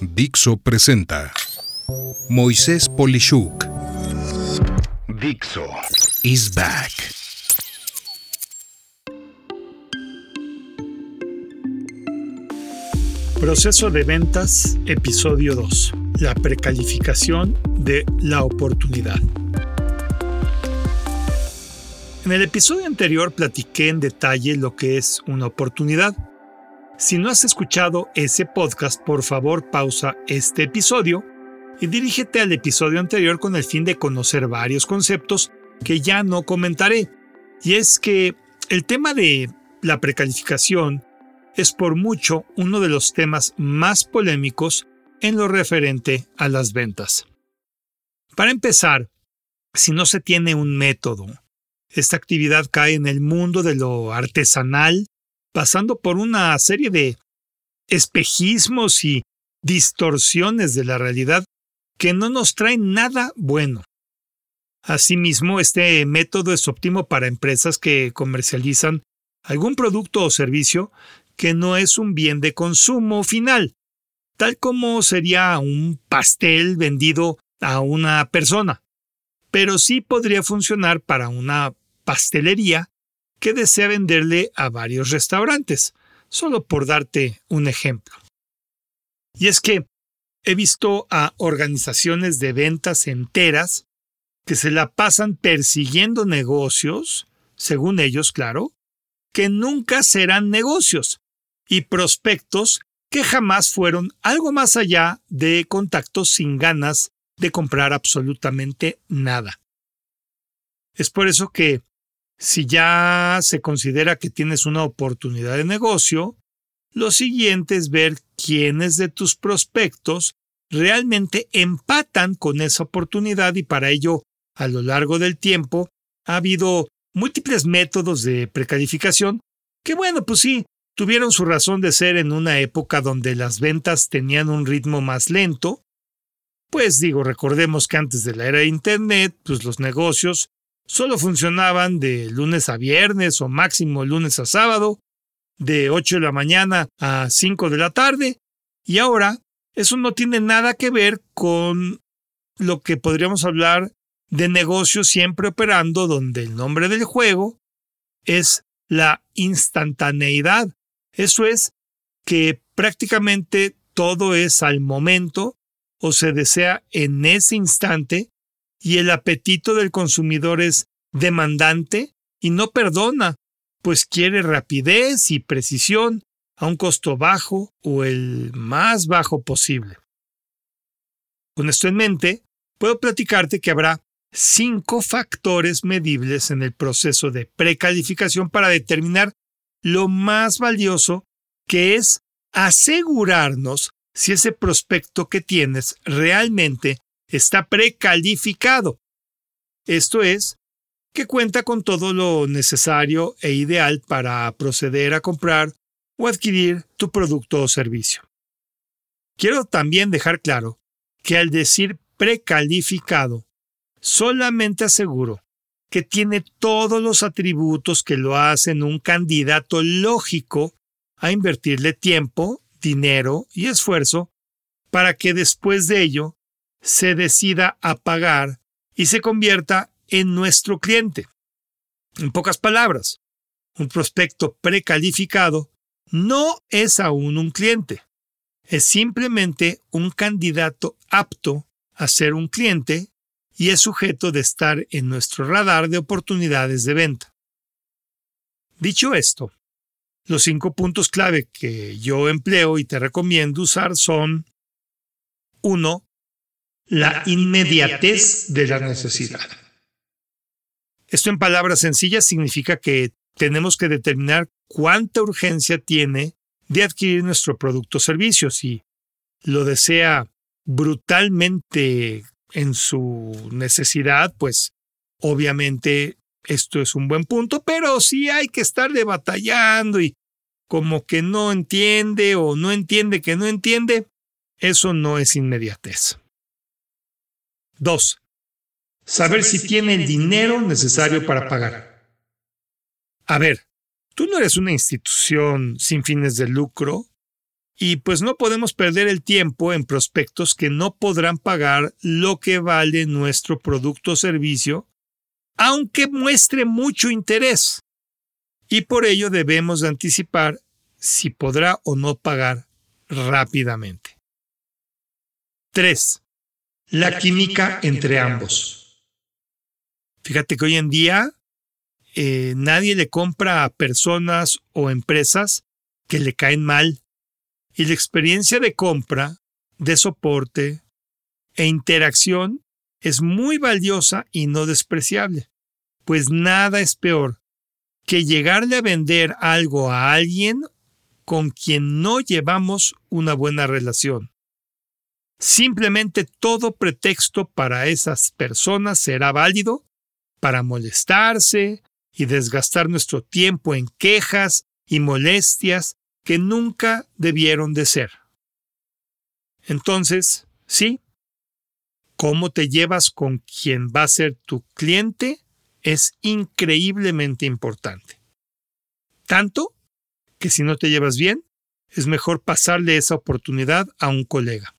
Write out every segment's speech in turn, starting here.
Dixo presenta Moisés Polishuk. Dixo is back. Proceso de ventas, episodio 2. La precalificación de la oportunidad. En el episodio anterior platiqué en detalle lo que es una oportunidad. Si no has escuchado ese podcast, por favor pausa este episodio y dirígete al episodio anterior con el fin de conocer varios conceptos que ya no comentaré. Y es que el tema de la precalificación es por mucho uno de los temas más polémicos en lo referente a las ventas. Para empezar, si no se tiene un método, esta actividad cae en el mundo de lo artesanal, pasando por una serie de espejismos y distorsiones de la realidad que no nos traen nada bueno. Asimismo, este método es óptimo para empresas que comercializan algún producto o servicio que no es un bien de consumo final, tal como sería un pastel vendido a una persona, pero sí podría funcionar para una pastelería que desea venderle a varios restaurantes, solo por darte un ejemplo. Y es que he visto a organizaciones de ventas enteras que se la pasan persiguiendo negocios, según ellos, claro, que nunca serán negocios, y prospectos que jamás fueron algo más allá de contactos sin ganas de comprar absolutamente nada. Es por eso que si ya se considera que tienes una oportunidad de negocio, lo siguiente es ver quiénes de tus prospectos realmente empatan con esa oportunidad y para ello, a lo largo del tiempo, ha habido múltiples métodos de precalificación que, bueno, pues sí, tuvieron su razón de ser en una época donde las ventas tenían un ritmo más lento. Pues digo, recordemos que antes de la era de Internet, pues los negocios solo funcionaban de lunes a viernes o máximo lunes a sábado, de 8 de la mañana a 5 de la tarde, y ahora eso no tiene nada que ver con lo que podríamos hablar de negocio siempre operando donde el nombre del juego es la instantaneidad. Eso es que prácticamente todo es al momento o se desea en ese instante y el apetito del consumidor es demandante y no perdona, pues quiere rapidez y precisión a un costo bajo o el más bajo posible. Con esto en mente, puedo platicarte que habrá cinco factores medibles en el proceso de precalificación para determinar lo más valioso que es asegurarnos si ese prospecto que tienes realmente está precalificado. Esto es, que cuenta con todo lo necesario e ideal para proceder a comprar o adquirir tu producto o servicio. Quiero también dejar claro que al decir precalificado, solamente aseguro que tiene todos los atributos que lo hacen un candidato lógico a invertirle tiempo, dinero y esfuerzo para que después de ello se decida a pagar y se convierta en nuestro cliente. En pocas palabras, un prospecto precalificado no es aún un cliente, es simplemente un candidato apto a ser un cliente y es sujeto de estar en nuestro radar de oportunidades de venta. Dicho esto, los cinco puntos clave que yo empleo y te recomiendo usar son 1 la inmediatez de la necesidad. Esto en palabras sencillas significa que tenemos que determinar cuánta urgencia tiene de adquirir nuestro producto o servicio. Si lo desea brutalmente en su necesidad, pues obviamente esto es un buen punto, pero si hay que estarle batallando y como que no entiende o no entiende que no entiende, eso no es inmediatez. 2. Saber si tiene el dinero necesario para pagar. A ver, tú no eres una institución sin fines de lucro Y pues no podemos perder el tiempo en prospectos que no podrán pagar lo que vale nuestro producto o servicio, aunque muestre mucho interés. Y por ello debemos anticipar si podrá o no pagar rápidamente. 3. La química entre ambos. Fíjate que hoy en día eh, nadie le compra a personas o empresas que le caen mal. Y la experiencia de compra, de soporte e interacción es muy valiosa y no despreciable, pues nada es peor que llegarle a vender algo a alguien con quien no llevamos una buena relación. Simplemente todo pretexto para esas personas será válido para molestarse y desgastar nuestro tiempo en quejas y molestias que nunca debieron de ser. Entonces, sí, cómo te llevas con quien va a ser tu cliente es increíblemente importante. Tanto que si no te llevas bien, es mejor pasarle esa oportunidad a un colega.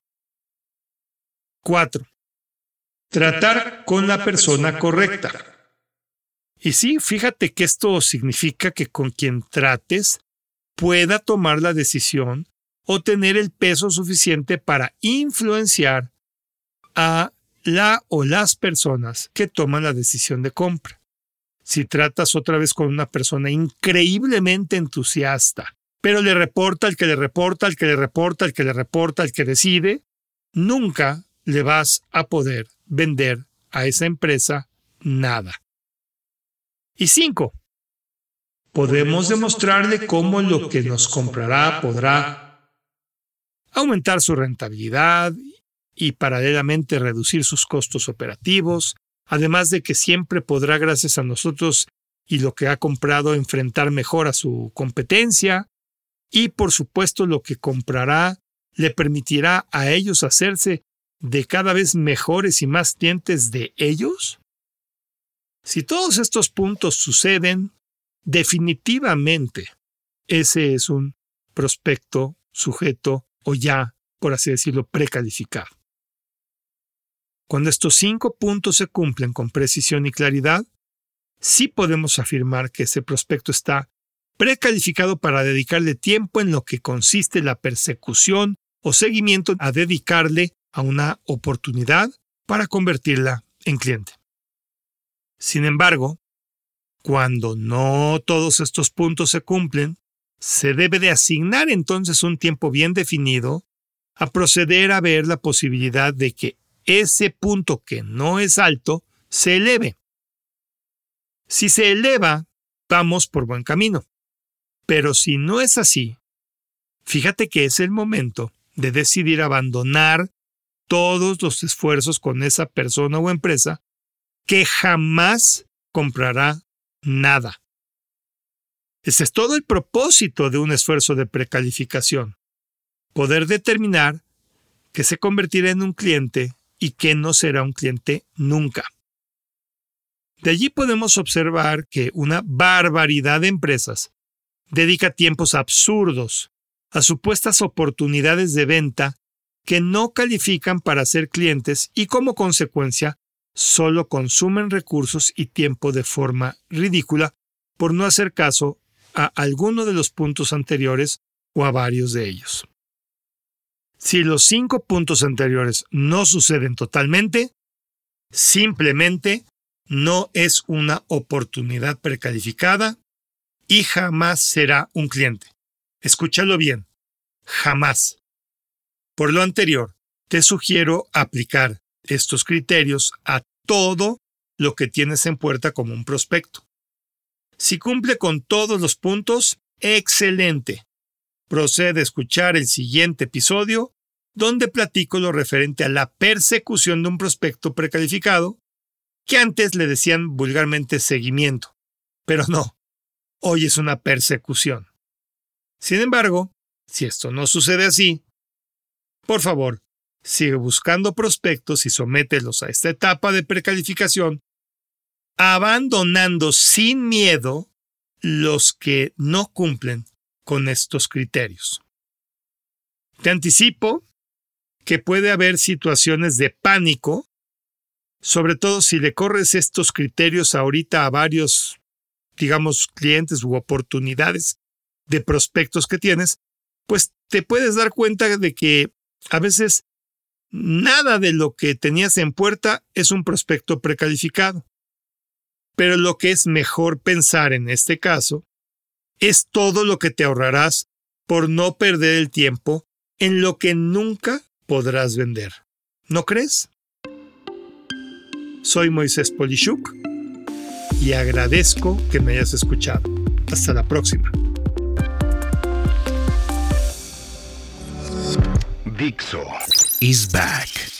4. Tratar con la persona correcta. Y sí, fíjate que esto significa que con quien trates pueda tomar la decisión o tener el peso suficiente para influenciar a la o las personas que toman la decisión de compra. Si tratas otra vez con una persona increíblemente entusiasta, pero le reporta al que le reporta, al que le reporta, al que le reporta, al que decide, nunca le vas a poder vender a esa empresa nada. Y cinco, podemos demostrarle cómo lo que nos comprará podrá aumentar su rentabilidad y paralelamente reducir sus costos operativos, además de que siempre podrá, gracias a nosotros y lo que ha comprado, enfrentar mejor a su competencia, y por supuesto lo que comprará le permitirá a ellos hacerse de cada vez mejores y más clientes de ellos? Si todos estos puntos suceden, definitivamente ese es un prospecto, sujeto o ya, por así decirlo, precalificado. Cuando estos cinco puntos se cumplen con precisión y claridad, sí podemos afirmar que ese prospecto está precalificado para dedicarle tiempo en lo que consiste la persecución o seguimiento a dedicarle a una oportunidad para convertirla en cliente. Sin embargo, cuando no todos estos puntos se cumplen, se debe de asignar entonces un tiempo bien definido a proceder a ver la posibilidad de que ese punto que no es alto se eleve. Si se eleva, vamos por buen camino. Pero si no es así, fíjate que es el momento de decidir abandonar todos los esfuerzos con esa persona o empresa que jamás comprará nada. Ese es todo el propósito de un esfuerzo de precalificación. Poder determinar que se convertirá en un cliente y que no será un cliente nunca. De allí podemos observar que una barbaridad de empresas dedica tiempos absurdos a supuestas oportunidades de venta que no califican para ser clientes y como consecuencia solo consumen recursos y tiempo de forma ridícula por no hacer caso a alguno de los puntos anteriores o a varios de ellos. Si los cinco puntos anteriores no suceden totalmente, simplemente no es una oportunidad precalificada y jamás será un cliente. Escúchalo bien, jamás. Por lo anterior, te sugiero aplicar estos criterios a todo lo que tienes en puerta como un prospecto. Si cumple con todos los puntos, excelente. Procede a escuchar el siguiente episodio donde platico lo referente a la persecución de un prospecto precalificado, que antes le decían vulgarmente seguimiento. Pero no, hoy es una persecución. Sin embargo, si esto no sucede así, por favor, sigue buscando prospectos y somételos a esta etapa de precalificación, abandonando sin miedo los que no cumplen con estos criterios. Te anticipo que puede haber situaciones de pánico, sobre todo si le corres estos criterios ahorita a varios, digamos, clientes u oportunidades de prospectos que tienes, pues te puedes dar cuenta de que a veces nada de lo que tenías en puerta es un prospecto precalificado. Pero lo que es mejor pensar en este caso es todo lo que te ahorrarás por no perder el tiempo en lo que nunca podrás vender. ¿No crees? Soy Moisés Polishuk y agradezco que me hayas escuchado. Hasta la próxima. Dixo is back.